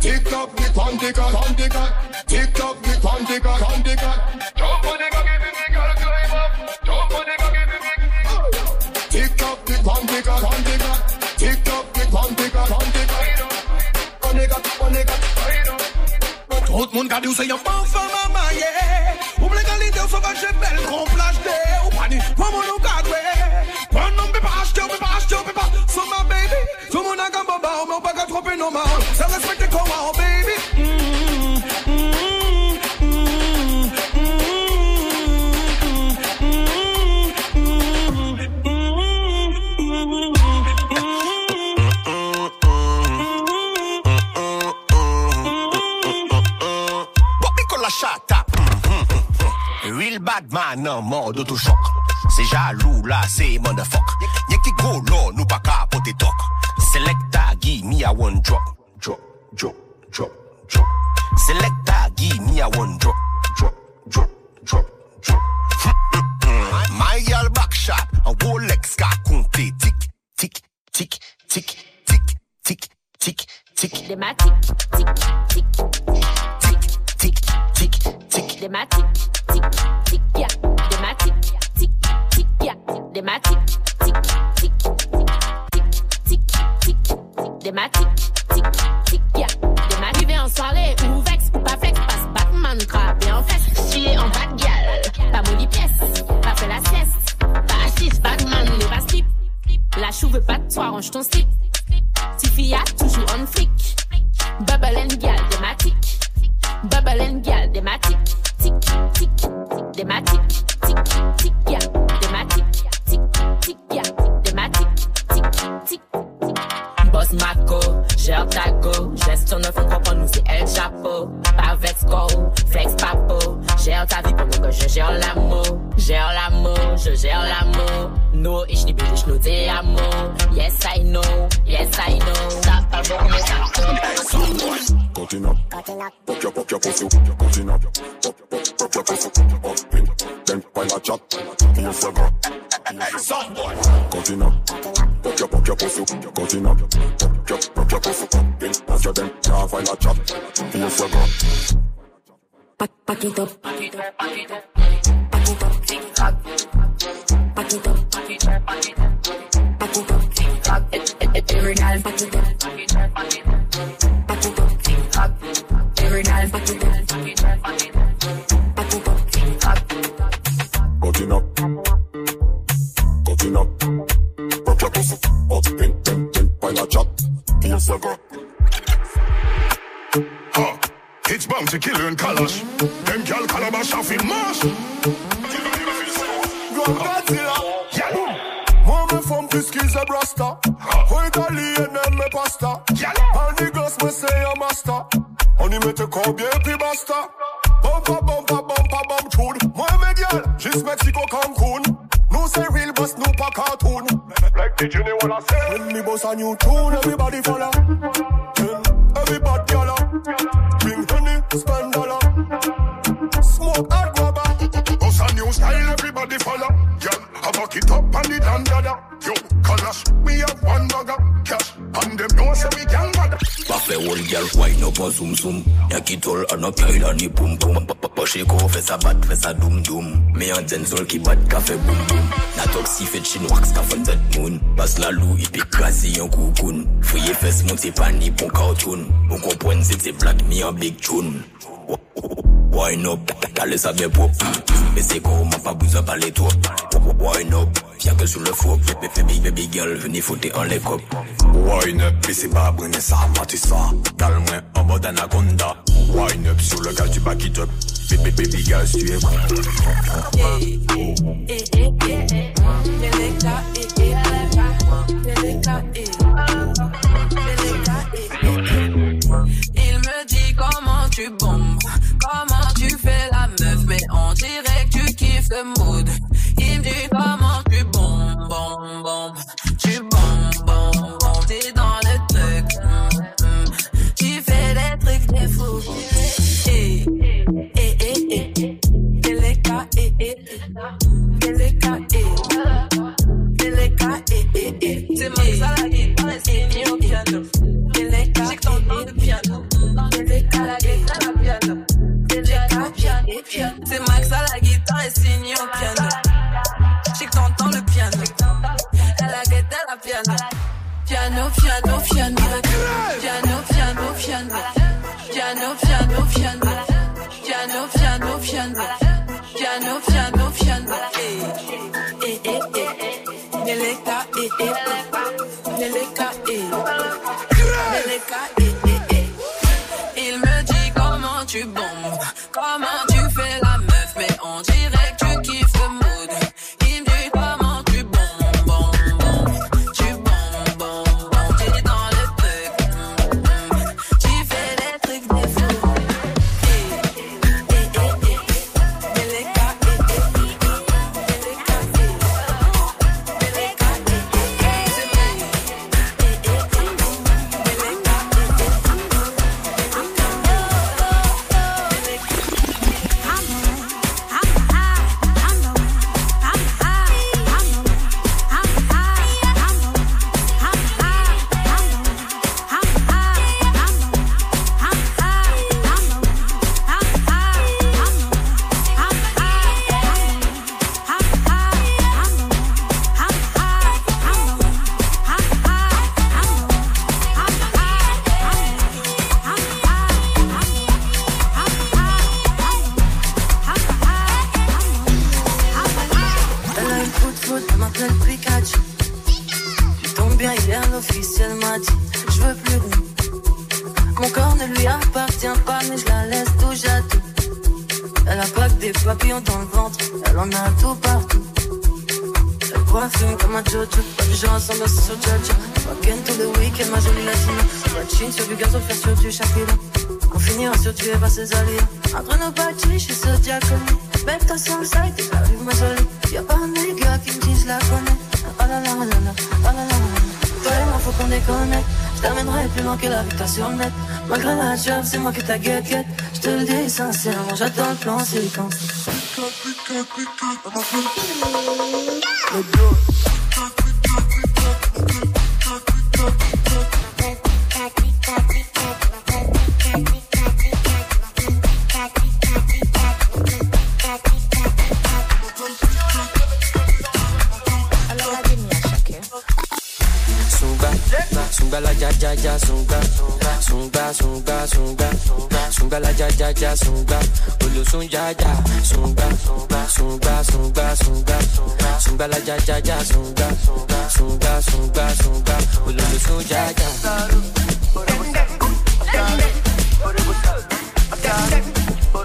tick tock, the panty cock, panty cock. gade ou se yon pan sol mamaye Ou ble galite ou sovache bel kon plajte Ou pani, pou moun ou gadwe Pon nou mpe pa achete, ou mpe pa achete, ou mpe pa So ma baby, sou moun agan baba Ou mpe ou pa ka trope nou ma Se respect man en mode autochoc. C'est jaloux là, c'est motherfuck. Y'a qui golo, nous pas capoter toc. Selecta, give me a one drop. Drop, drop, drop, drop. Selecta, give me a one drop. Drop, drop, drop, drop. (laughs) My girl back shot, a Rolex ka compté. Tic, tic, tic, tic, tic, tic, tic, tic. Des tic, tic, tic, tic, tic, tic, tic. Des. Like the junior wanna say. When me boss a new tune, everybody follow. Then everybody follow. Bring honey, spend dollar. Smoke hard grabber. Us a new style, everybody follow. Girl, I back it up on the dandada. Yo, kalash, we have one bugger. Cash, and them know say we can bother. Parfait wall girl, wine up en zoom zoom. Y'a qui tol an up y'a ni boum boum Poche ko fè sa bat, fè sa doum doum Me an den sol bat ka fè boum boum Na tok si fè chin wax ka fè zet Bas la lou i pe krasi yon koukoun Fouye fès moun se pani pon cartoon Ou kompwen se te black mi an big tune Wine up, kale sa bien pop Mais c'est m'a pas besoin parler toi Wine up, viens que sur le four Baby, baby girl, venez foutre en les copes Wine up, mais c'est pas brûler ça, mati ça. Calme-moi en mode anaconda. Wine up sur le gars du back it. Baby, baby girl, tu es con. Il me dit comment tu bombes, fixe le mood. Il me dit comment tu bon, bon, bon. Tu bon, bon, bon, t'es dans le truc. Mm, mm. Tu fais des trucs de fou. Eh, eh, eh, eh. eh. Quel est eh, eh, cas, eh, eh. Quel est cas, eh. Quel est eh. C'est mon salade, pas les signes au piano. Quel j'ai que ton de piano. Piano. Piano, piano, piano. Piano, piano, piano. Piano, piano, piano. Piano, piano, piano. Piano, piano, piano. Eh, eh, eh, eh. Deleka, eh, eh, eh. Deleka, eh. Deleka, eh, eh, eh. Il me dit comment tu bombes, silence. sunga, sunga, sunga la ya ya ya sunga, ulu sun ya ya, sunga, sunga, sunga, sunga, sunga la ya ya ya sunga, sunga, sunga, sunga, ulu sun ya ya. Por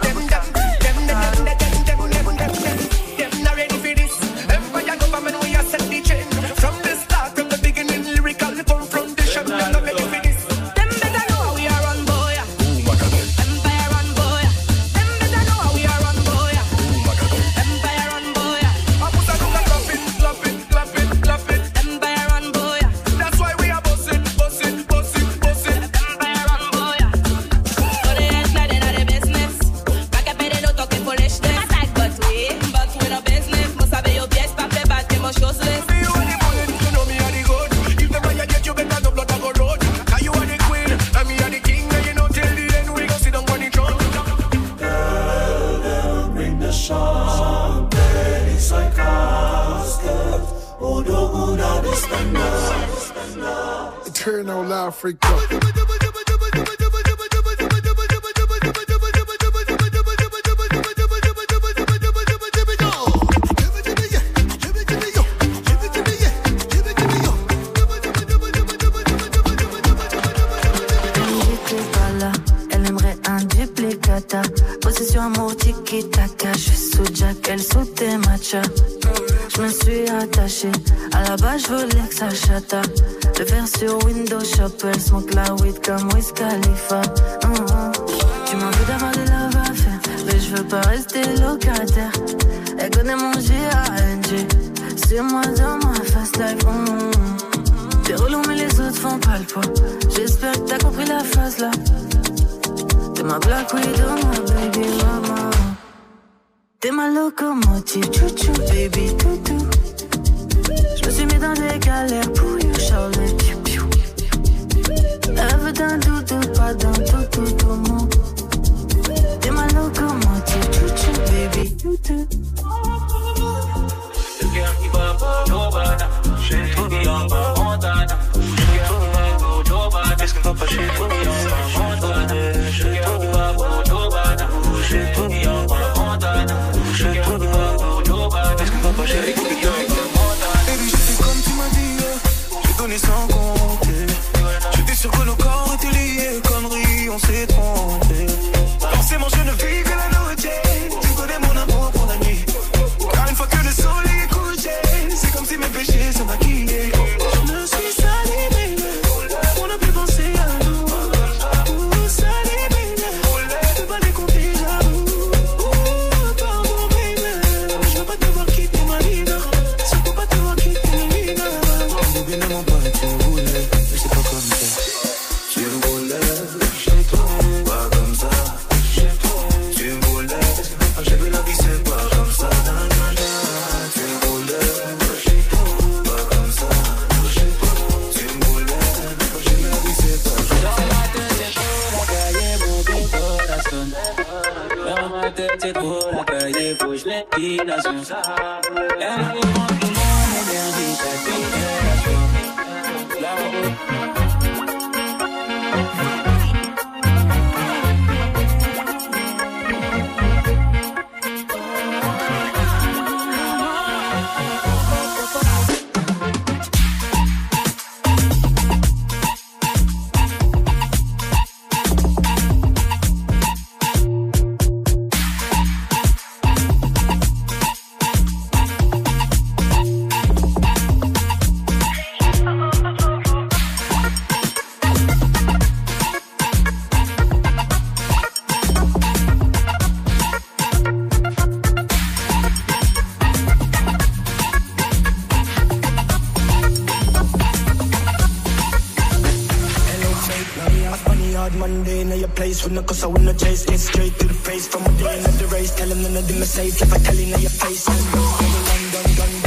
one day in your place with no cause I wanna chase it straight to the face from the end of the race. Tell him that nothing is safe if I tell him in your face. Run, run, run,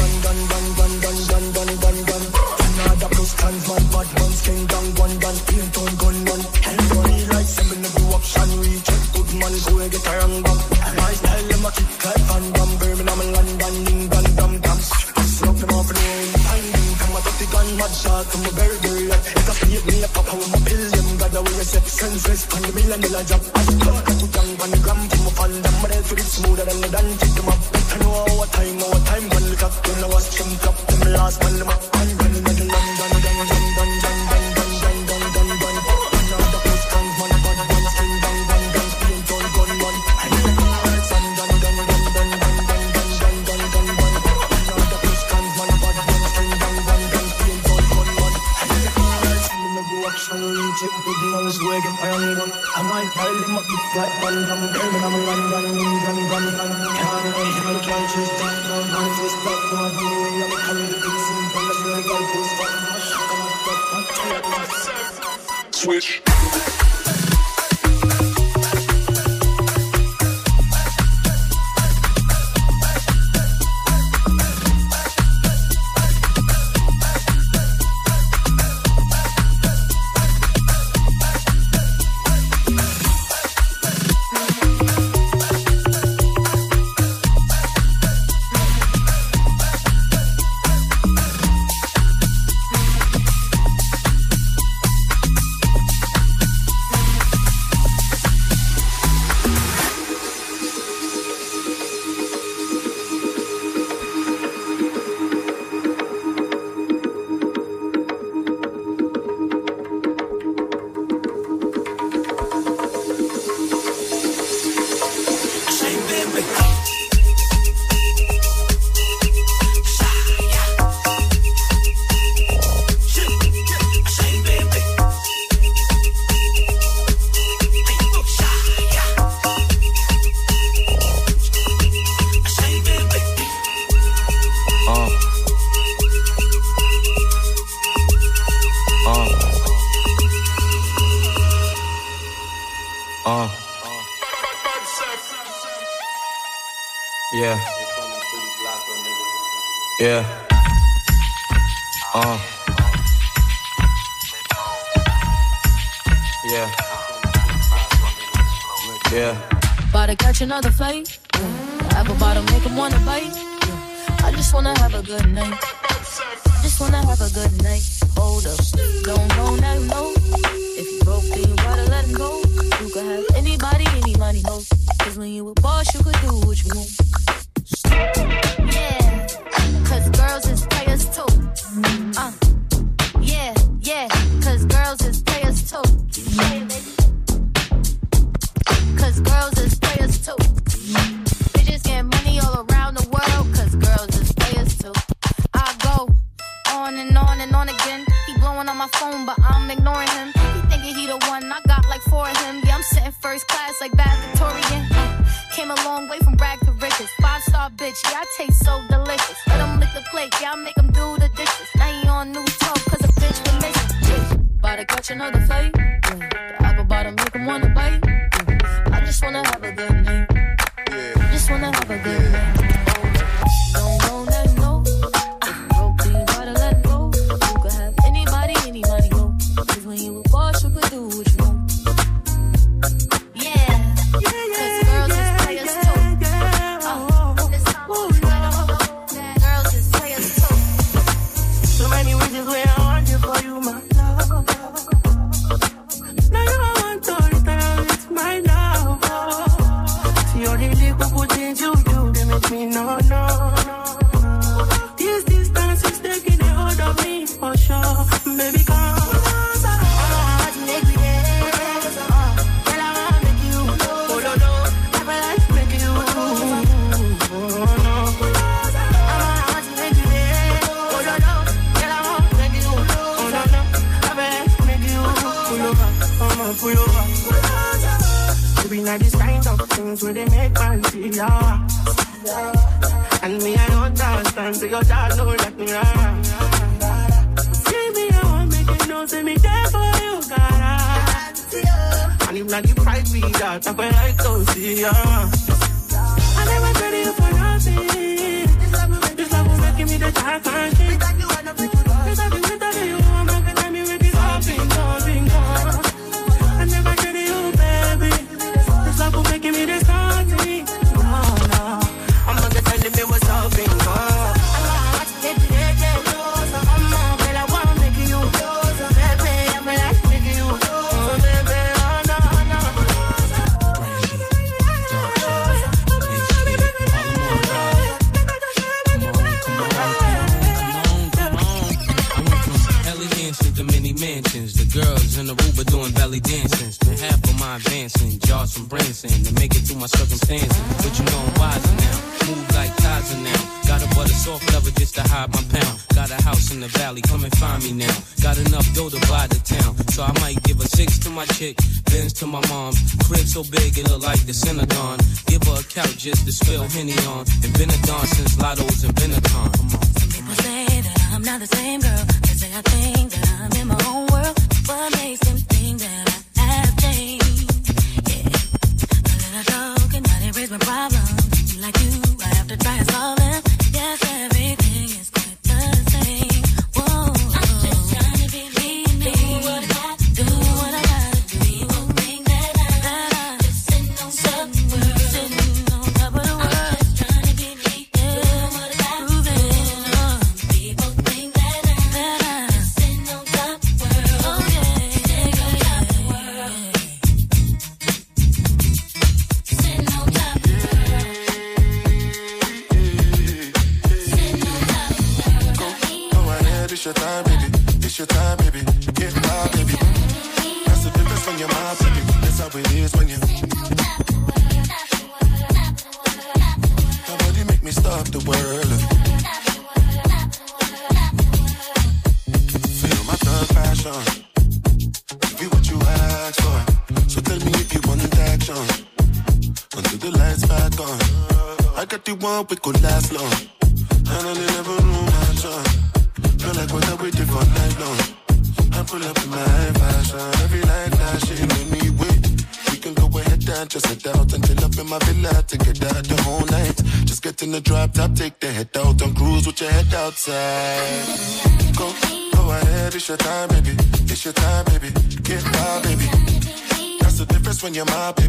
the difference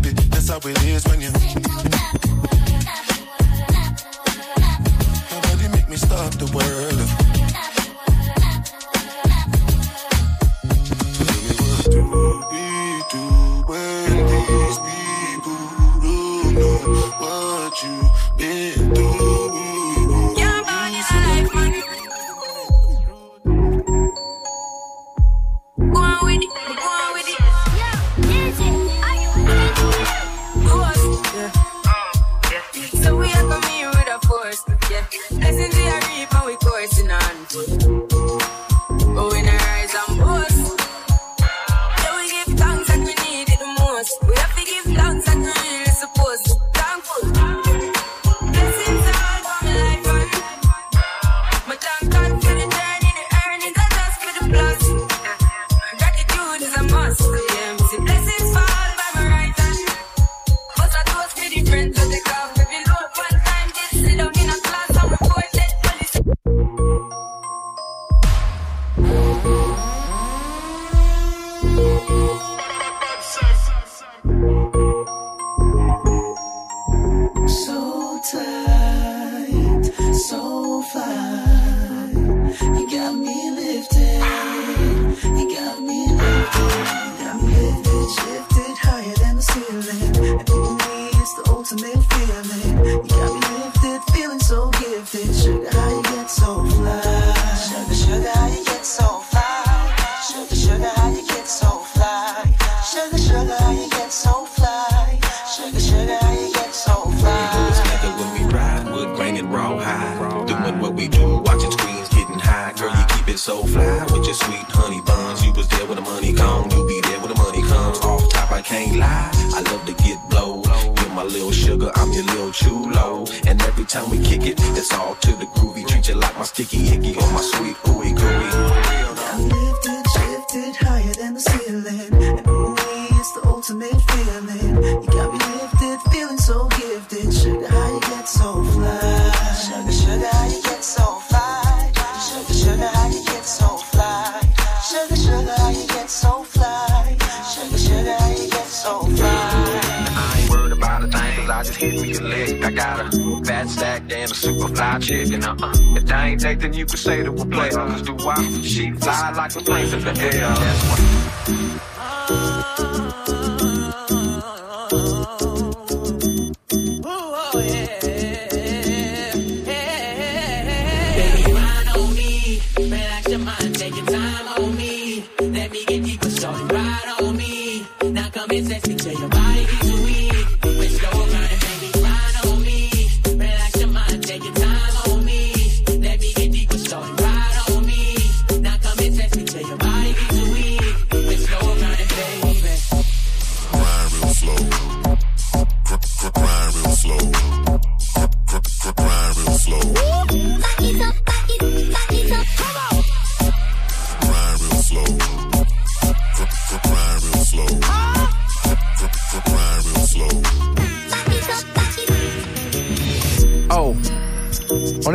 on me. Let me get deeper, shorty, ride on me. Now come and sex me till your body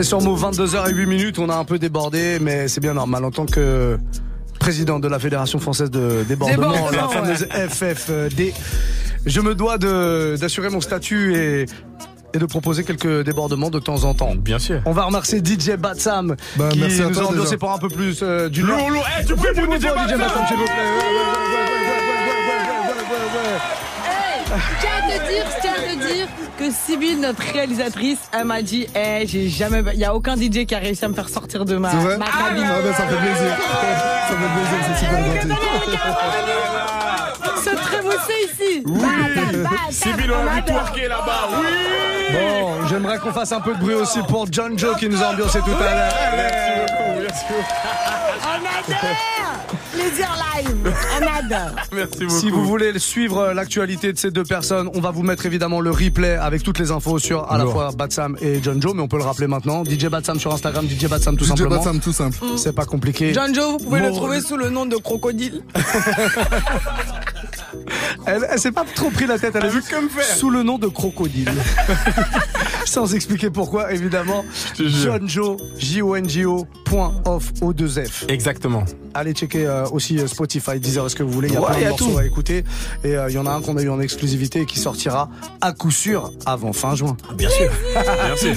Sur Move 22h08 minutes, on a un peu débordé, mais c'est bien normal en tant que président de la Fédération française de débordement, Débordement, la fameuse FFD. Je me dois d'assurer mon statut et et de proposer quelques débordements de temps en temps. Bien sûr. On va remercier DJ Batsam Bah, qui merci nous a déjà. pour un peu plus euh, du Lourd. Eh, tu pour DJ. Batsam, s'il vous plaît. Je tiens à te dire, je tiens à te dire que Sybille, notre réalisatrice, elle m'a dit, eh, j'ai jamais, il y a aucun DJ qui a réussi à me faire sortir de ma, C'est Ah, cabine. ben, ça fait plaisir. Ça fait plaisir, c'est super gentil. Se trémousser ici. Sibyl, on a vu twerker là-bas. Oui. Bon, j'aimerais qu'on fasse un peu de bruit aussi pour John Joe qui nous a ambiancé tout à l'heure. Merci beaucoup, merci beaucoup. On adore. Plaisir live. On adore. (laughs) Merci beaucoup. Si vous voulez suivre l'actualité de ces deux personnes, on va vous mettre évidemment le replay avec toutes les infos sur à la fois Batsam et John Joe, mais on peut le rappeler maintenant. DJ Batsam sur Instagram, DJ Batsam tout DJ simplement. Batsam, tout simple. C'est pas compliqué. John Joe, vous pouvez le trouver sous le nom de Crocodile. (laughs) (laughs) Elle, elle s'est pas trop pris la tête, elle a vu comme faire. sous le nom de Crocodile. (laughs) Sans expliquer pourquoi, évidemment. te jure. John Joe, J-O-N-J-O, point off, O2F. Exactement. Allez checker euh, aussi euh, Spotify, Deezer, est-ce que vous voulez. Il y a Ouais, plein de a morceaux tout. à écouter. Et euh, il y en a un qu'on a eu en exclusivité et qui sortira à coup sûr avant fin juin. Bien sûr. Bien sûr.